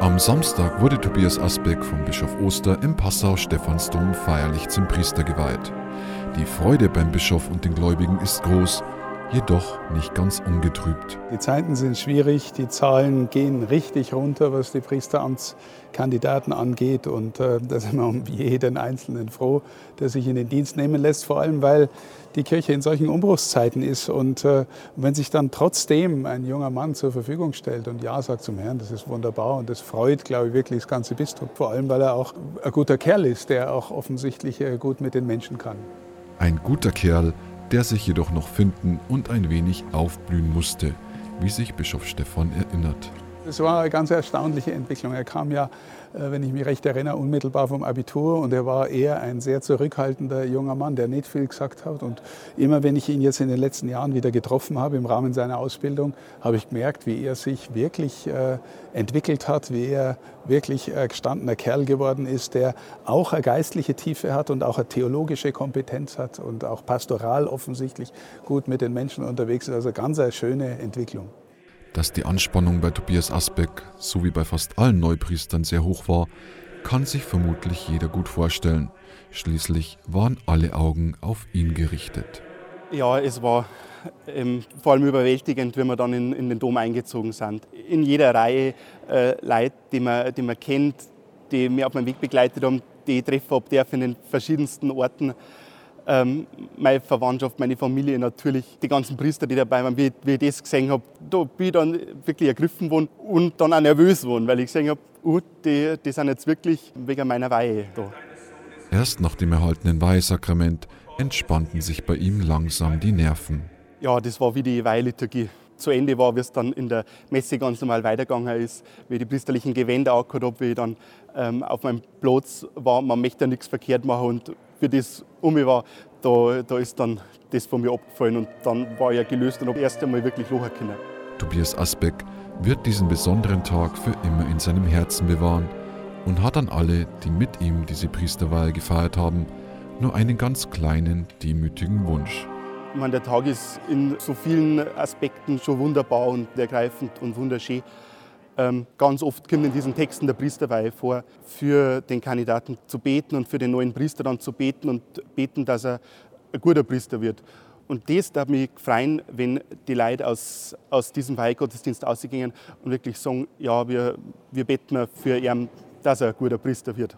Am Samstag wurde Tobias Asbeck vom Bischof Oster im Passau-Stephansdom feierlich zum Priester geweiht. Die Freude beim Bischof und den Gläubigen ist groß, jedoch nicht ganz ungetrübt. Die Zeiten sind schwierig, die Zahlen gehen richtig runter, was die Priesteramtskandidaten angeht. Und äh, da sind wir um jeden Einzelnen froh, der sich in den Dienst nehmen lässt, vor allem weil die Kirche in solchen Umbruchszeiten ist. Und äh, wenn sich dann trotzdem ein junger Mann zur Verfügung stellt und Ja sagt zum Herrn, das ist wunderbar und das freut, glaube ich, wirklich das ganze Bistum. Vor allem, weil er auch ein guter Kerl ist, der auch offensichtlich äh, gut mit den Menschen kann. Ein guter Kerl, der sich jedoch noch finden und ein wenig aufblühen musste, wie sich Bischof Stephan erinnert. Es war eine ganz erstaunliche Entwicklung. Er kam ja, äh, wenn ich mich recht erinnere, unmittelbar vom Abitur und er war eher ein sehr zurückhaltender junger Mann, der nicht viel gesagt hat. Und immer wenn ich ihn jetzt in den letzten Jahren wieder getroffen habe im Rahmen seiner Ausbildung, habe ich gemerkt, wie er sich wirklich äh, entwickelt hat, wie er wirklich ein gestandener Kerl geworden ist, der auch eine geistliche Tiefe hat und auch eine theologische Kompetenz hat und auch pastoral offensichtlich gut mit den Menschen unterwegs ist. Also ganz eine schöne Entwicklung. Dass die Anspannung bei Tobias Asbeck so wie bei fast allen Neupriestern sehr hoch war, kann sich vermutlich jeder gut vorstellen. Schließlich waren alle Augen auf ihn gerichtet. Ja, es war ähm, vor allem überwältigend, wenn wir dann in, in, den Dom eingezogen sind. In jeder Reihe äh, Leute, die man, die man kennt, die mich auf meinem Weg begleitet haben, die ich treffen habe, darf in den verschiedensten Orten ähm, meine Verwandtschaft, meine Familie natürlich, die ganzen Priester, die dabei waren, wie, wie ich das gesehen habe, da bin ich dann wirklich ergriffen worden und dann auch nervös worden, weil ich gesehen habe, uh, die, die sind jetzt wirklich wegen meiner Weihe da. Erst nach dem erhaltenen Weihesakrament entspannten sich bei ihm langsam die Nerven. Ja, das war wie die Weihliturgie zu Ende war, wie es dann in der Messe ganz normal weitergegangen ist, wie ich die priesterlichen Gewänder angehört habe, wie ich dann ähm, auf meinem Platz war. Man möchte ja nichts verkehrt machen und wie das um mich war, da, da ist dann das von mir abgefallen und dann war ich gelöst und habe erst einmal wirklich lachen können. Tobias Asbeck wird diesen besonderen Tag für immer in seinem Herzen bewahren und hat an alle, die mit ihm diese Priesterweihe gefeiert haben, nur einen ganz kleinen, demütigen Wunsch. Ich meine, der Tag ist in so vielen Aspekten schon wunderbar und ergreifend und wunderschön. Ähm, ganz oft kommt in diesen Texten der Priesterweihe vor, für den Kandidaten zu beten und für den neuen Priester dann zu beten und beten, dass er ein guter Priester wird. Und das darf mich freuen, wenn die Leute aus, aus diesem Weihgottesdienst ausgehen und wirklich sagen, ja, wir, wir beten für ihn, dass er ein guter Priester wird.